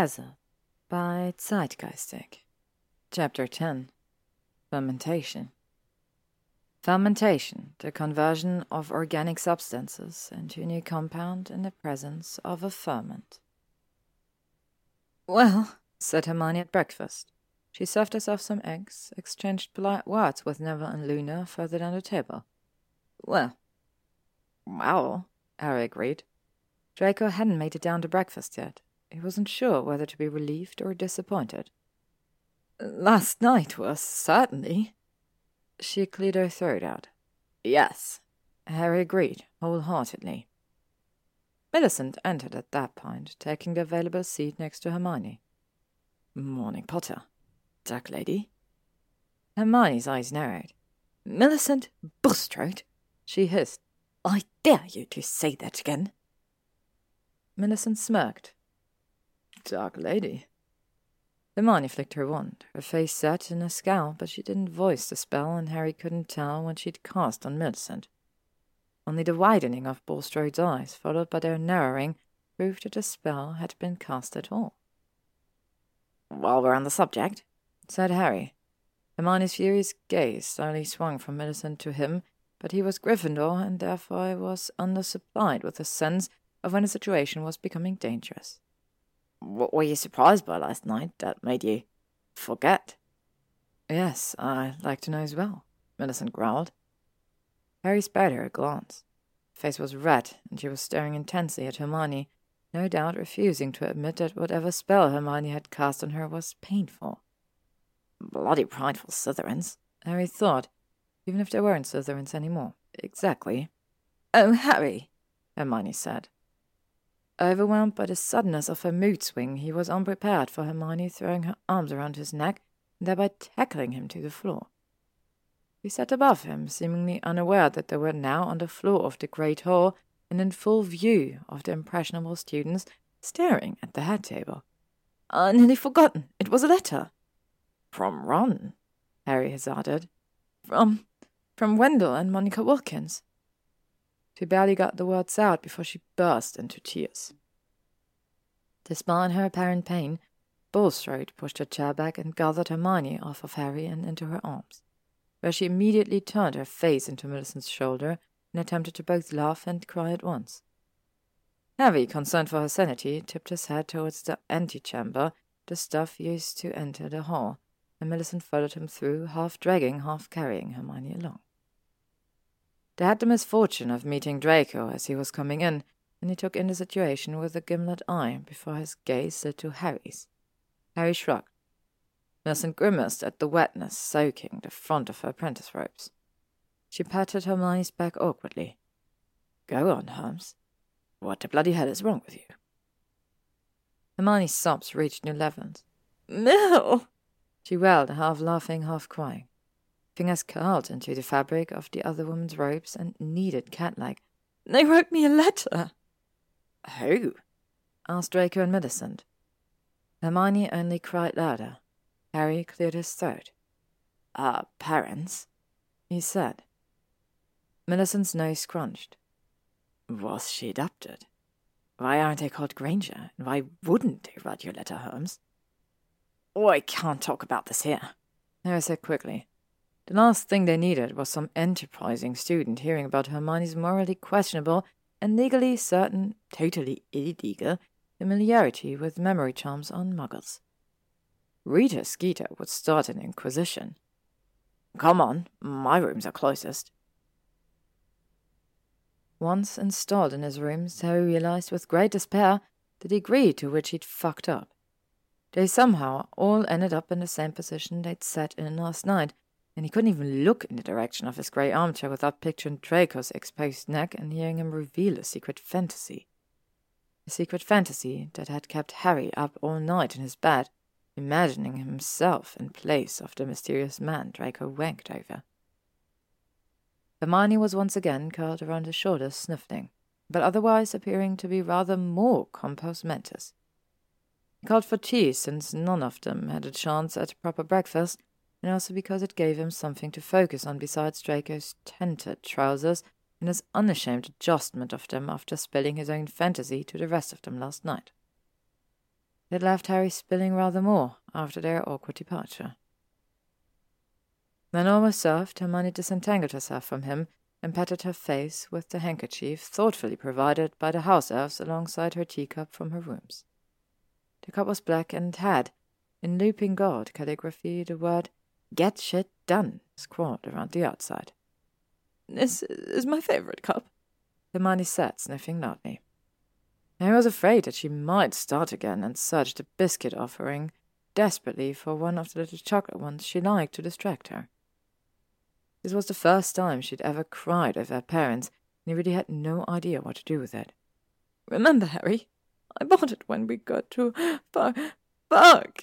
Azoth by Zeitgeistic. Chapter 10 Fermentation. Fermentation, the conversion of organic substances into a new compound in the presence of a ferment. Well, said Hermione at breakfast. She served herself some eggs, exchanged polite words with Neville and Luna further down the table. Well, well, Harry agreed. Draco hadn't made it down to breakfast yet. He wasn't sure whether to be relieved or disappointed. Last night was certainly. She cleared her throat out. Yes, Harry agreed wholeheartedly. Millicent entered at that point, taking the available seat next to Hermione. Morning, Potter. Duck lady. Hermione's eyes narrowed. Millicent Bulstrode, she hissed. I dare you to say that again. Millicent smirked. Dark lady. Hermione flicked her wand, her face set in a scowl, but she didn't voice the spell, and Harry couldn't tell when she'd cast on Millicent. Only the widening of Bulstrode's eyes, followed by their narrowing, proved that the spell had been cast at all. While we're on the subject, said Harry. Hermione's furious gaze slowly swung from Millicent to him, but he was Gryffindor, and therefore was undersupplied with a sense of when a situation was becoming dangerous. What were you surprised by last night that made you forget? Yes, I'd like to know as well, Millicent growled. Harry spared her a glance. Her face was red, and she was staring intensely at Hermione, no doubt refusing to admit that whatever spell Hermione had cast on her was painful. Bloody prideful Slytherins, Harry thought, even if there weren't Slytherins any more. Exactly. Oh, Harry, Hermione said. Overwhelmed by the suddenness of her mood swing, he was unprepared for Hermione throwing her arms around his neck and thereby tackling him to the floor. He sat above him, seemingly unaware that they were now on the floor of the great hall and in full view of the impressionable students staring at the head table. I nearly forgotten. It was a letter. From Ron, Harry hazarded. From from Wendell and Monica Wilkins. She barely got the words out before she burst into tears. Despite her apparent pain, Bulstrode pushed her chair back and gathered Hermione off of Harry and into her arms, where she immediately turned her face into Millicent's shoulder and attempted to both laugh and cry at once. Harry, concerned for her sanity, tipped his head towards the antechamber the stuff used to enter the hall, and Millicent followed him through, half dragging, half carrying Hermione along. They had the misfortune of meeting Draco as he was coming in, and he took in the situation with a gimlet eye before his gaze slid to Harry's. Harry shrugged. Millicent grimaced at the wetness soaking the front of her apprentice robes. She patted Hermione's back awkwardly. Go on, Holmes. What the bloody hell is wrong with you? Hermione's sobs reached new levels. Mill! She wailed, half laughing, half crying fingers curled into the fabric of the other woman's robes and kneaded cat-like. They wrote me a letter. Who? asked Draco and Millicent. Hermione only cried louder. Harry cleared his throat. Our parents, he said. Millicent's nose crunched. Was she adopted? Why aren't they called Granger, and why wouldn't they write your letter, Holmes? Oh, I can't talk about this here, Harry said quickly. The last thing they needed was some enterprising student hearing about Hermione's morally questionable and legally certain, totally illegal, familiarity with memory charms on muggles. Rita Skeeter would start an inquisition. Come on, my rooms are closest. Once installed in his rooms, Harry realized with great despair the degree to which he'd fucked up. They somehow all ended up in the same position they'd sat in last night, and he couldn't even look in the direction of his grey armchair without picturing Draco's exposed neck and hearing him reveal a secret fantasy. A secret fantasy that had kept Harry up all night in his bed, imagining himself in place of the mysterious man Draco wanked over. Hermione was once again curled around his shoulders, sniffling, but otherwise appearing to be rather more compos mentis. He called for tea, since none of them had a chance at a proper breakfast, and also because it gave him something to focus on besides Draco's tented trousers and his unashamed adjustment of them after spilling his own fantasy to the rest of them last night. It left Harry spilling rather more after their awkward departure. When all was served, Hermione disentangled herself from him and patted her face with the handkerchief thoughtfully provided by the house elves alongside her teacup from her rooms. The cup was black and had, in looping gold calligraphy, the word Get Shit Done scrawled around the outside. This is my favorite cup, Hermione said, sniffing loudly. I was afraid that she might start again and search the biscuit offering desperately for one of the little chocolate ones she liked to distract her. This was the first time she'd ever cried over her parents, and he really had no idea what to do with it. Remember, Harry, I bought it when we got to Bug. Bug.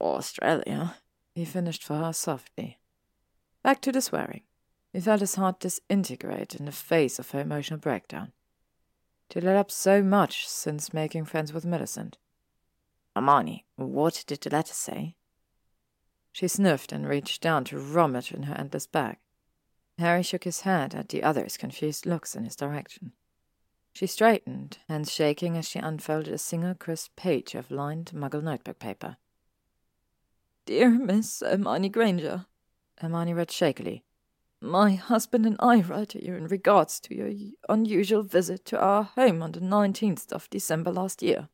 Australia, he finished for her softly. Back to the swearing. He felt his heart disintegrate in the face of her emotional breakdown. To let up so much since making friends with Millicent. Hermione, what did the letter say? She sniffed and reached down to rummage in her endless bag. Harry shook his head at the others' confused looks in his direction. She straightened, hands shaking as she unfolded a single crisp page of lined muggle notebook paper. Dear Miss Hermione Granger, Hermione read shakily. My husband and I write to you in regards to your unusual visit to our home on the 19th of December last year.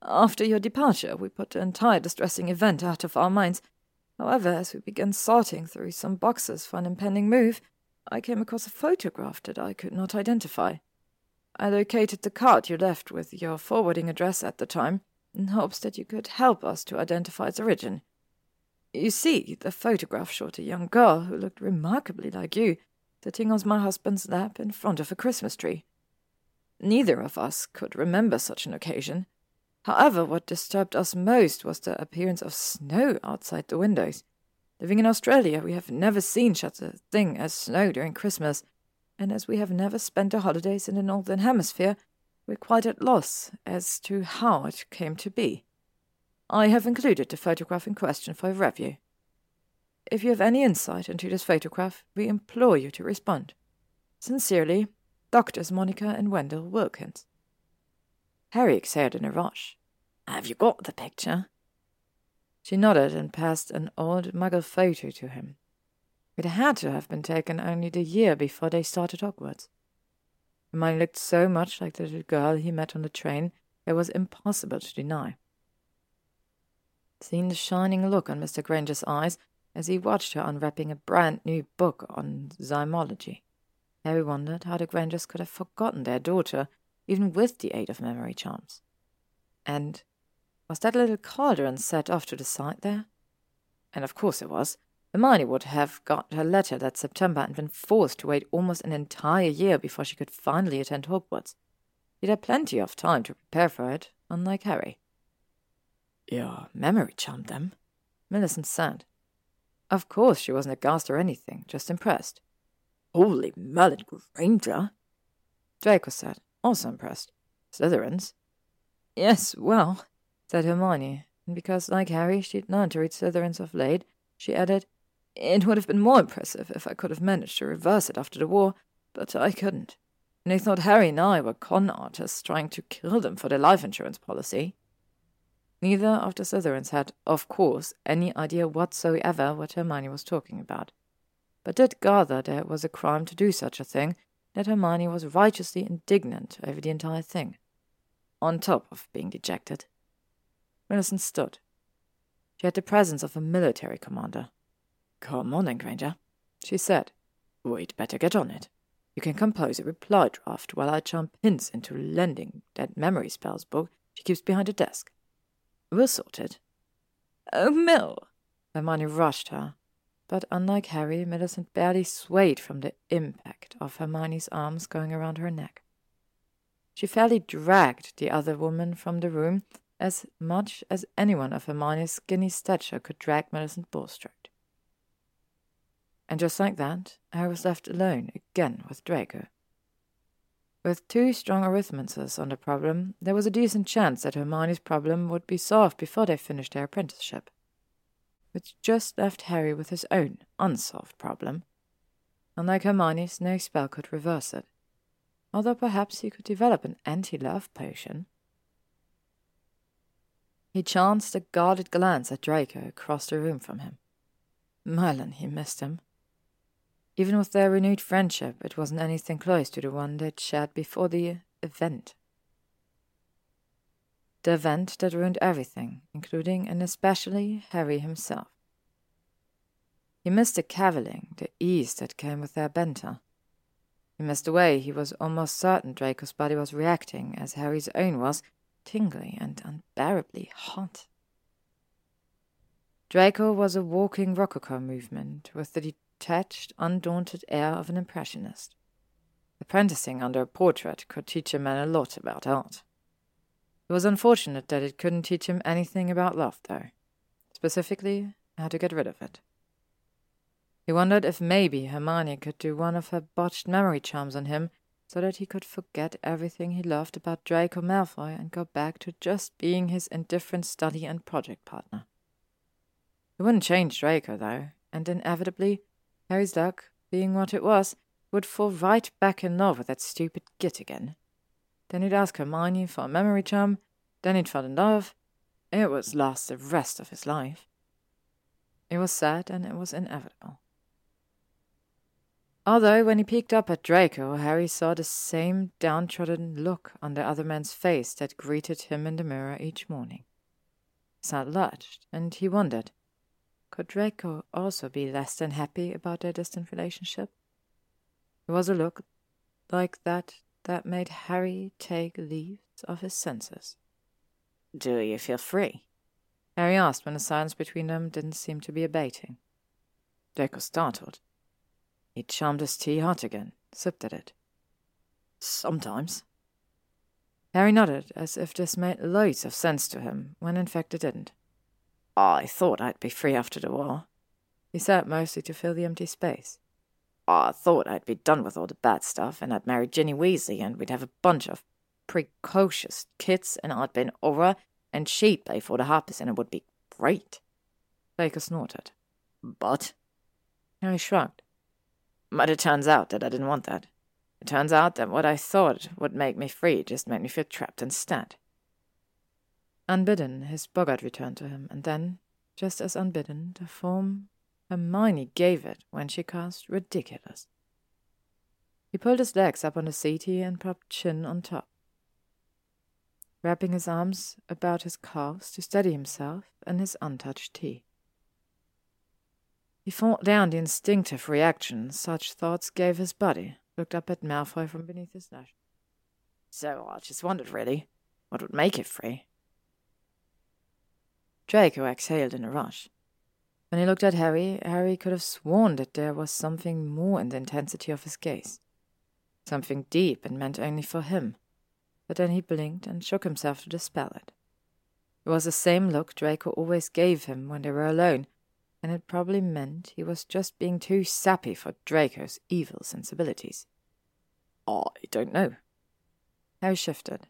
After your departure, we put the entire distressing event out of our minds However, as we began sorting through some boxes for an impending move, I came across a photograph that I could not identify. I located the card you left with your forwarding address at the time, in hopes that you could help us to identify its origin. You see, the photograph showed a young girl who looked remarkably like you, sitting on my husband's lap in front of a Christmas tree. Neither of us could remember such an occasion, However, what disturbed us most was the appearance of snow outside the windows. Living in Australia, we have never seen such a thing as snow during Christmas, and as we have never spent our holidays in the Northern Hemisphere, we're quite at loss as to how it came to be. I have included the photograph in question for review. If you have any insight into this photograph, we implore you to respond. Sincerely, Doctors Monica and Wendell Wilkins. Harry exhaled in a rush. Have you got the picture? She nodded and passed an old muggle photo to him. It had to have been taken only the year before they started Hogwarts. Hermione looked so much like the little girl he met on the train, it was impossible to deny. Seeing the shining look on Mr. Granger's eyes as he watched her unwrapping a brand new book on zymology, Harry wondered how the Grangers could have forgotten their daughter even with the aid of memory charms. And was that little cauldron set off to the side there? And of course it was. Hermione would have got her letter that September and been forced to wait almost an entire year before she could finally attend Hogwarts. She'd had plenty of time to prepare for it, unlike Harry. Your memory charmed them, Millicent said. Of course she wasn't aghast or anything, just impressed. Holy Merlin Granger, Draco said, also impressed. Slytherins? Yes, well, said Hermione, and because, like Harry, she'd learned to read Slytherins of late, she added, It would have been more impressive if I could have managed to reverse it after the war, but I couldn't. And they thought Harry and I were con artists trying to kill them for their life insurance policy. Neither of the Slytherins had, of course, any idea whatsoever what Hermione was talking about, but did gather that it was a crime to do such a thing, that Hermione was righteously indignant over the entire thing, on top of being dejected. Millicent stood. She had the presence of a military commander. Come on, then, Granger, she said. We'd better get on it. You can compose a reply draft while I jump hints into lending that memory spells book she keeps behind her desk. We'll sort it. Oh, Mill! Hermione rushed her, but unlike Harry, Millicent barely swayed from the impact of Hermione's arms going around her neck. She fairly dragged the other woman from the room as much as anyone of Hermione's skinny stature could drag Millicent Bulstrode. And just like that, Harry was left alone again with Draco. With two strong arithmetists on the problem, there was a decent chance that Hermione's problem would be solved before they finished their apprenticeship which just left Harry with his own unsolved problem. Unlike Hermione's, no spell could reverse it, although perhaps he could develop an anti love potion. He chanced a guarded glance at Draco across the room from him. Merlin, he missed him. Even with their renewed friendship, it wasn't anything close to the one they'd shared before the event. The event that ruined everything, including and especially Harry himself. He missed the cavilling, the ease that came with their banter. He missed the way he was almost certain Draco's body was reacting, as Harry's own was, tingly and unbearably hot. Draco was a walking rococo movement, with the detached, undaunted air of an impressionist. Apprenticing under a portrait could teach a man a lot about art. It was unfortunate that it couldn't teach him anything about love, though. Specifically, how to get rid of it. He wondered if maybe Hermione could do one of her botched memory charms on him so that he could forget everything he loved about Draco Malfoy and go back to just being his indifferent study and project partner. It wouldn't change Draco, though, and inevitably, Harry's luck, being what it was, would fall right back in love with that stupid git again. Then he'd ask Hermione for a memory charm, then he'd fall in love. It would last the rest of his life. It was sad and it was inevitable. Although, when he peeked up at Draco, Harry saw the same downtrodden look on the other man's face that greeted him in the mirror each morning. His heart lurched, and he wondered could Draco also be less than happy about their distant relationship? It was a look like that that made Harry take leave of his senses. Do you feel free? Harry asked when the silence between them didn't seem to be abating. Draco startled. He charmed his tea hot again, sipped at it. Sometimes. Harry nodded, as if this made loads of sense to him, when in fact it didn't. Oh, I thought I'd be free after the war. He said mostly to fill the empty space. Oh, I thought I'd be done with all the bad stuff, and I'd marry Ginny Weasley, and we'd have a bunch of precocious kids, and I'd be an Auror, and she'd play for the Harpies and it would be great. Baker snorted. But? Harry shrugged. But it turns out that I didn't want that. It turns out that what I thought would make me free just made me feel trapped instead. Unbidden, his boggart returned to him, and then, just as unbidden, the form Hermione gave it when she cast ridiculous. He pulled his legs up on the settee and propped chin on top. Wrapping his arms about his calves to steady himself and his untouched tea. He fought down the instinctive reaction such thoughts gave his body, looked up at Malfoy from beneath his lash. So I just wondered, really, what would make it free? Draco exhaled in a rush. When he looked at Harry, Harry could have sworn that there was something more in the intensity of his gaze. Something deep and meant only for him. But then he blinked and shook himself to dispel it. It was the same look Draco always gave him when they were alone, and it probably meant he was just being too sappy for Draco's evil sensibilities. I don't know. Harry shifted.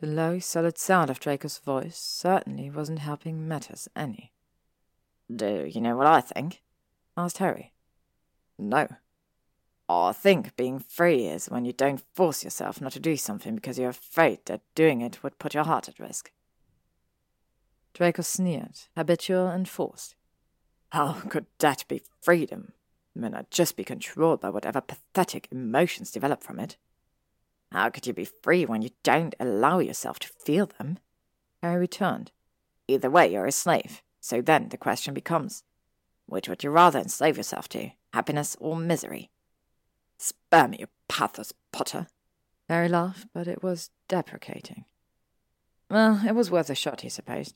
The low, solid sound of Draco's voice certainly wasn't helping matters any. Do you know what I think? asked Harry. No. I think being free is when you don't force yourself not to do something because you're afraid that doing it would put your heart at risk. Draco sneered, habitual and forced. How could that be freedom when I'd just be controlled by whatever pathetic emotions develop from it? How could you be free when you don't allow yourself to feel them? Harry returned. Either way, you're a slave. So then the question becomes which would you rather enslave yourself to, happiness or misery? Spare me your pathos, Potter. Harry laughed, but it was deprecating. Well, it was worth a shot, he supposed.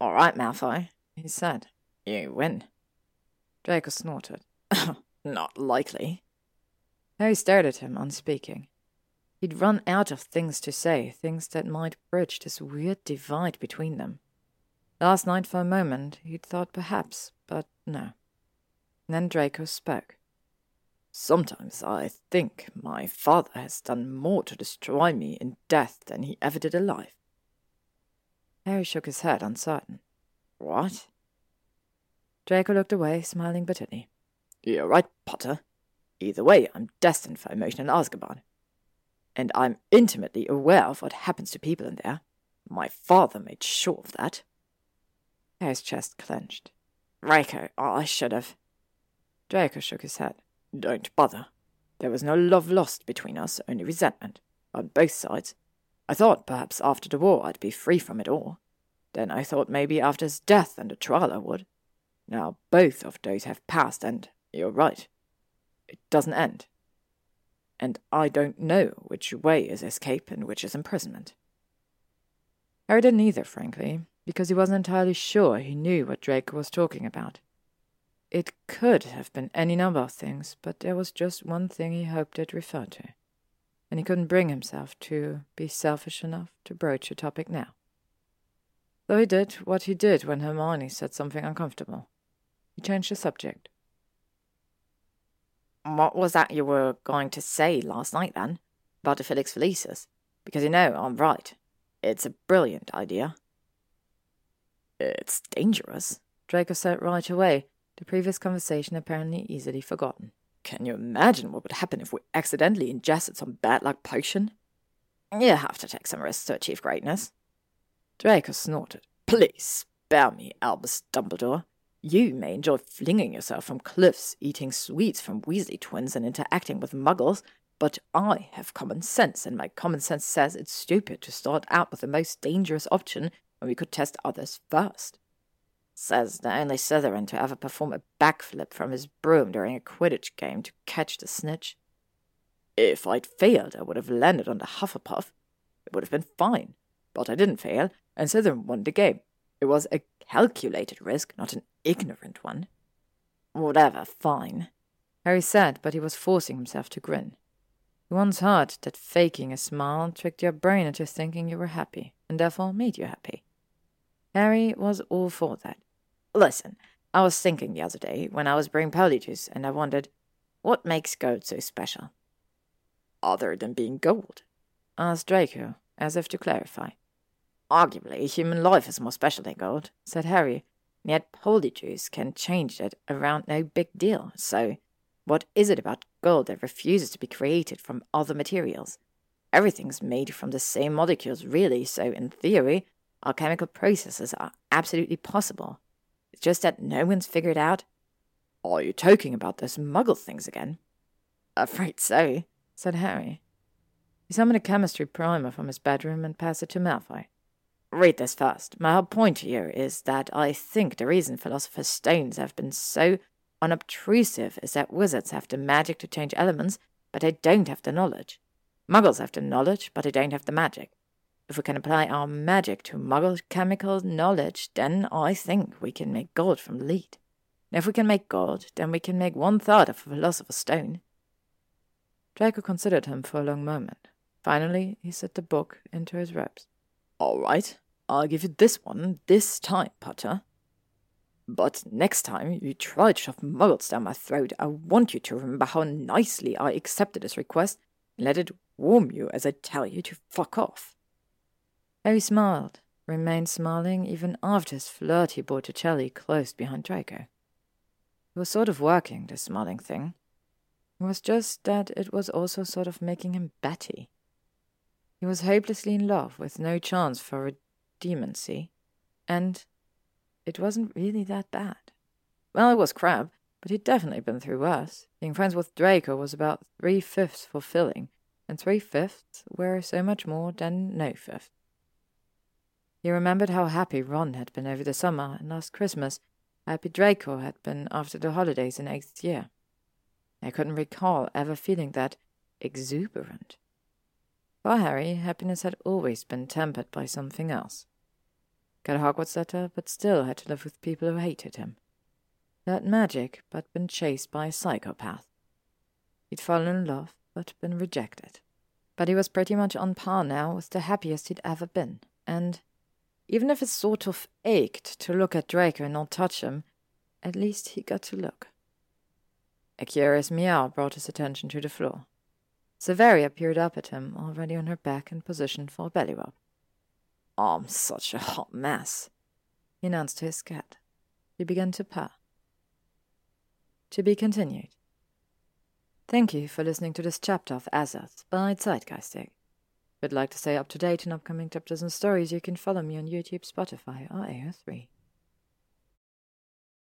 All right, Malfoy, he said. You win. Draco snorted. Not likely. Harry stared at him, unspeaking. He'd run out of things to say, things that might bridge this weird divide between them. Last night, for a moment, he'd thought perhaps, but no. Then Draco spoke. Sometimes I think my father has done more to destroy me in death than he ever did alive. Harry shook his head, uncertain. What? Draco looked away, smiling bitterly. You're right, Potter. Either way, I'm destined for emotional Azkaban and I'm intimately aware of what happens to people in there. My father made sure of that. Harry's chest clenched. Draco, I should have. Draco shook his head. Don't bother. There was no love lost between us, only resentment. On both sides. I thought perhaps after the war I'd be free from it all. Then I thought maybe after his death and the trial I would. Now both of those have passed, and you're right. It doesn't end. And I don't know which way is escape and which is imprisonment. Harry didn't either, frankly, because he wasn't entirely sure he knew what Drake was talking about. It could have been any number of things, but there was just one thing he hoped it referred to, and he couldn't bring himself to be selfish enough to broach the topic now. Though he did what he did when Hermione said something uncomfortable. He changed the subject. What was that you were going to say last night, then? About the Felix Felicis? Because you know I'm right. It's a brilliant idea. It's dangerous, Draco said right away, the previous conversation apparently easily forgotten. Can you imagine what would happen if we accidentally ingested some bad luck potion? You have to take some risks to achieve greatness. Draco snorted. Please spare me, Albus Dumbledore. You may enjoy flinging yourself from cliffs, eating sweets from Weasley twins, and interacting with muggles, but I have common sense, and my common sense says it's stupid to start out with the most dangerous option when we could test others first. Says the only Slytherin to ever perform a backflip from his broom during a Quidditch game to catch the snitch. If I'd failed, I would have landed on the Hufflepuff. It would have been fine. But I didn't fail, and Slytherin won the game. It was a calculated risk, not an ignorant one. Whatever, fine. Harry said, but he was forcing himself to grin. He once heard that faking a smile tricked your brain into thinking you were happy, and therefore made you happy. Harry was all for that. Listen, I was thinking the other day when I was brewing Polyjuice, and I wondered, what makes gold so special? Other than being gold? asked Draco, as if to clarify. Arguably, human life is more special than gold, said Harry, yet Polyjuice can change it around no big deal, so what is it about gold that refuses to be created from other materials? Everything's made from the same molecules, really, so in theory, alchemical processes are absolutely possible. It's just that no one's figured out. Are you talking about those muggle things again? Afraid so, said Harry. He summoned a chemistry primer from his bedroom and passed it to Malfoy. Read this first. My whole point here is that I think the reason Philosopher's Stones have been so unobtrusive is that wizards have the magic to change elements, but they don't have the knowledge. Muggles have the knowledge, but they don't have the magic. If we can apply our magic to muggle chemical knowledge, then I think we can make gold from lead. And if we can make gold, then we can make one third of a philosopher's stone. Draco considered him for a long moment. Finally, he set the book into his robes. All right, I'll give you this one this time, Potter. But next time you try to shove muggles down my throat, I want you to remember how nicely I accepted his request and let it warm you as I tell you to fuck off. Harry smiled, remained smiling even after his flirt. He flirty Botticelli closed behind Draco. It was sort of working, this smiling thing. It was just that it was also sort of making him batty. He was hopelessly in love, with no chance for redeemancy, and it wasn't really that bad. Well, it was crap, but he'd definitely been through worse. Being friends with Draco was about three fifths fulfilling, and three fifths were so much more than no fifth. He remembered how happy Ron had been over the summer and last Christmas, happy Draco had been after the holidays in eighth year. I couldn't recall ever feeling that exuberant. For Harry, happiness had always been tempered by something else. Got a Hogwarts letter, but still had to live with people who hated him. Learned magic, but been chased by a psychopath. He'd fallen in love, but been rejected. But he was pretty much on par now with the happiest he'd ever been, and even if it sort of ached to look at Draco and not touch him, at least he got to look. A curious meow brought his attention to the floor. Severia peered up at him, already on her back and positioned for a belly rub. Oh, I'm such a hot mess, he announced to his cat. He began to purr. To be continued. Thank you for listening to this chapter of Azoth by Zeitgeistic. If you'd like to stay up to date on upcoming chapters and stories, you can follow me on YouTube, Spotify, or AO3.